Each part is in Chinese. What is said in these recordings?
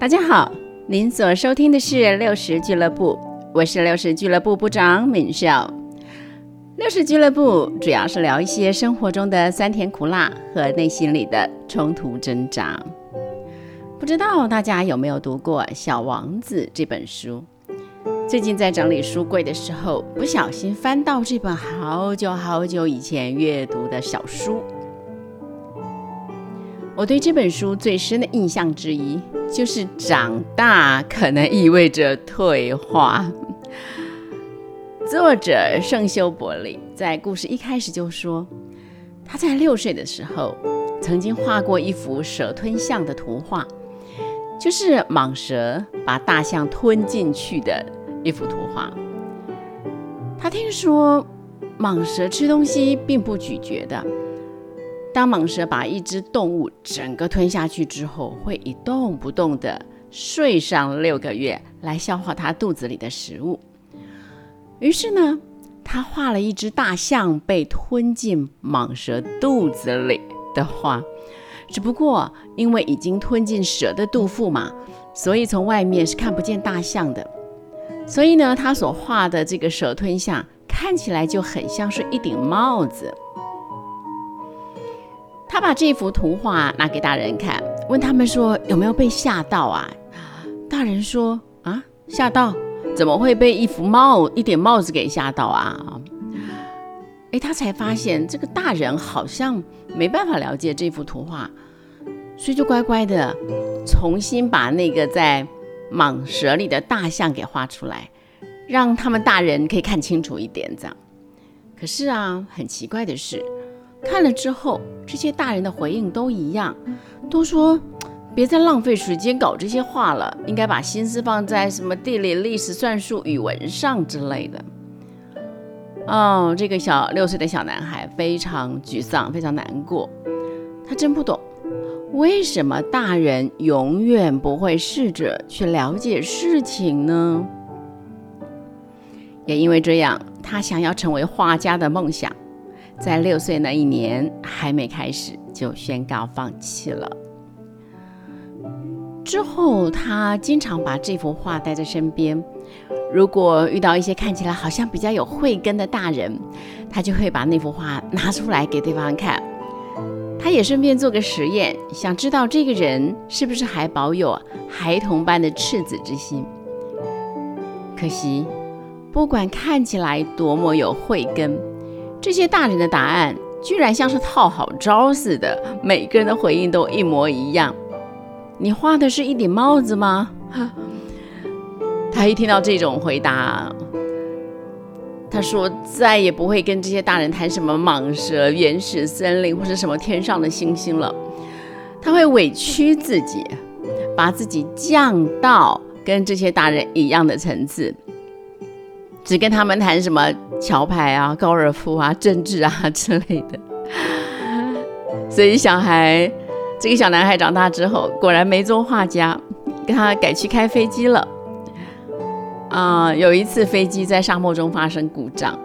大家好，您所收听的是六十俱乐部，我是六十俱乐部部长敏少。六十俱乐部主要是聊一些生活中的酸甜苦辣和内心里的冲突挣扎。不知道大家有没有读过《小王子》这本书？最近在整理书柜的时候，不小心翻到这本好久好久以前阅读的小书。我对这本书最深的印象之一，就是长大可能意味着退化。作者圣修伯里在故事一开始就说，他在六岁的时候曾经画过一幅蛇吞象的图画，就是蟒蛇把大象吞进去的一幅图画。他听说蟒蛇吃东西并不咀嚼的。当蟒蛇把一只动物整个吞下去之后，会一动不动地睡上六个月来消化它肚子里的食物。于是呢，他画了一只大象被吞进蟒蛇肚子里的画。只不过因为已经吞进蛇的肚腹嘛，所以从外面是看不见大象的。所以呢，他所画的这个蛇吞象看起来就很像是一顶帽子。他把这幅图画拿给大人看，问他们说有没有被吓到啊？大人说啊，吓到？怎么会被一幅帽、一顶帽子给吓到啊？哎，他才发现这个大人好像没办法了解这幅图画，所以就乖乖的重新把那个在蟒蛇里的大象给画出来，让他们大人可以看清楚一点。这样，可是啊，很奇怪的是。看了之后，这些大人的回应都一样，都说别再浪费时间搞这些画了，应该把心思放在什么地理、历史、算术、语文上之类的。哦，这个小六岁的小男孩非常沮丧，非常难过。他真不懂，为什么大人永远不会试着去了解事情呢？也因为这样，他想要成为画家的梦想。在六岁那一年还没开始，就宣告放弃了。之后，他经常把这幅画带在身边。如果遇到一些看起来好像比较有慧根的大人，他就会把那幅画拿出来给对方看。他也顺便做个实验，想知道这个人是不是还保有孩童般的赤子之心。可惜，不管看起来多么有慧根。这些大人的答案居然像是套好招似的，每个人的回应都一模一样。你画的是一顶帽子吗？他一听到这种回答，他说再也不会跟这些大人谈什么蟒蛇、原始森林或者什么天上的星星了。他会委屈自己，把自己降到跟这些大人一样的层次。只跟他们谈什么桥牌啊、高尔夫啊、政治啊之类的。所以小孩，这个小男孩长大之后，果然没做画家，跟他改去开飞机了。啊，有一次飞机在沙漠中发生故障，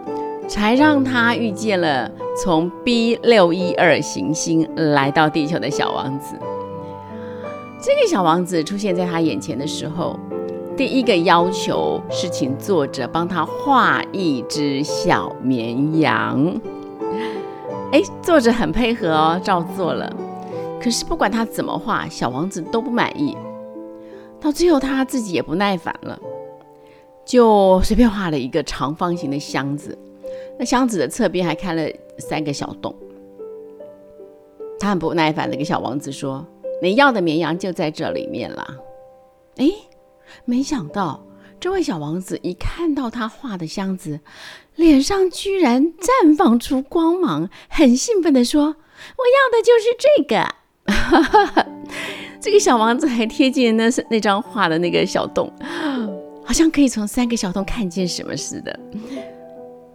才让他遇见了从 B 六一二行星来到地球的小王子。这个小王子出现在他眼前的时候。第一个要求是请作者帮他画一只小绵羊。哎，作者很配合哦，照做了。可是不管他怎么画，小王子都不满意。到最后他自己也不耐烦了，就随便画了一个长方形的箱子。那箱子的侧边还开了三个小洞。他很不耐烦的跟小王子说：“你要的绵羊就在这里面了。”哎。没想到，这位小王子一看到他画的箱子，脸上居然绽放出光芒，很兴奋地说：“我要的就是这个。”这个小王子还贴近那那张画的那个小洞，好像可以从三个小洞看见什么似的。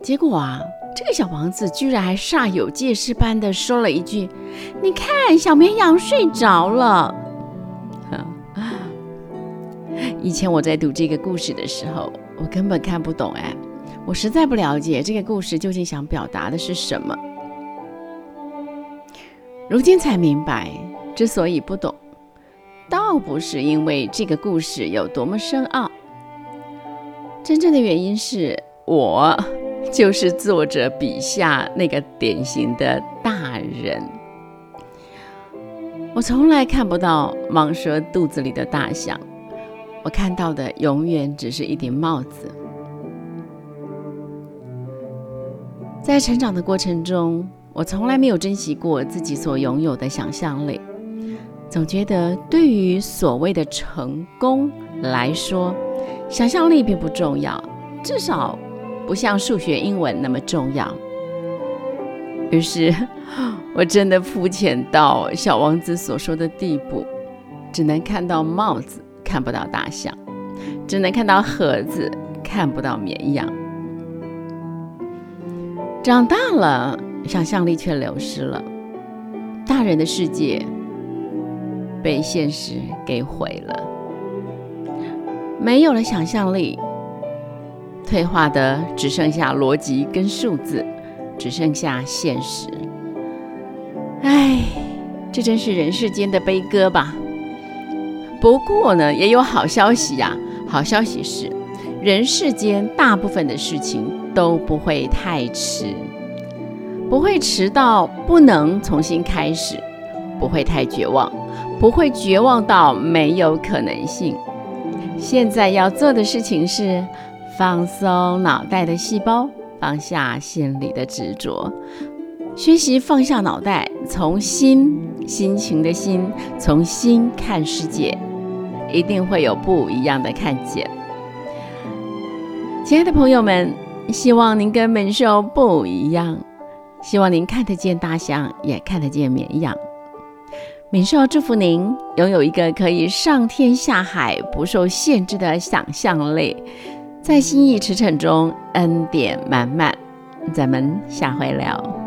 结果啊，这个小王子居然还煞有介事般的说了一句：“你看，小绵羊睡着了。”以前我在读这个故事的时候，我根本看不懂哎，我实在不了解这个故事究竟想表达的是什么。如今才明白，之所以不懂，倒不是因为这个故事有多么深奥，真正的原因是我就是作者笔下那个典型的大人。我从来看不到蟒蛇肚子里的大象，我看到的永远只是一顶帽子。在成长的过程中，我从来没有珍惜过自己所拥有的想象力，总觉得对于所谓的成功来说，想象力并不重要，至少不像数学、英文那么重要。于是，我真的肤浅到小王子所说的地步，只能看到帽子，看不到大象；只能看到盒子，看不到绵羊。长大了，想象力却流失了，大人的世界被现实给毁了，没有了想象力，退化的只剩下逻辑跟数字。只剩下现实，唉，这真是人世间的悲歌吧。不过呢，也有好消息呀。好消息是，人世间大部分的事情都不会太迟，不会迟到不能重新开始，不会太绝望，不会绝望到没有可能性。现在要做的事情是放松脑袋的细胞。放下心里的执着，学习放下脑袋，从心心情的心，从心看世界，一定会有不一样的看见。亲爱的朋友们，希望您跟猛兽不一样，希望您看得见大象，也看得见绵羊。敏兽祝福您拥有一个可以上天下海、不受限制的想象力。在心意驰骋中，恩典满满。咱们下回聊。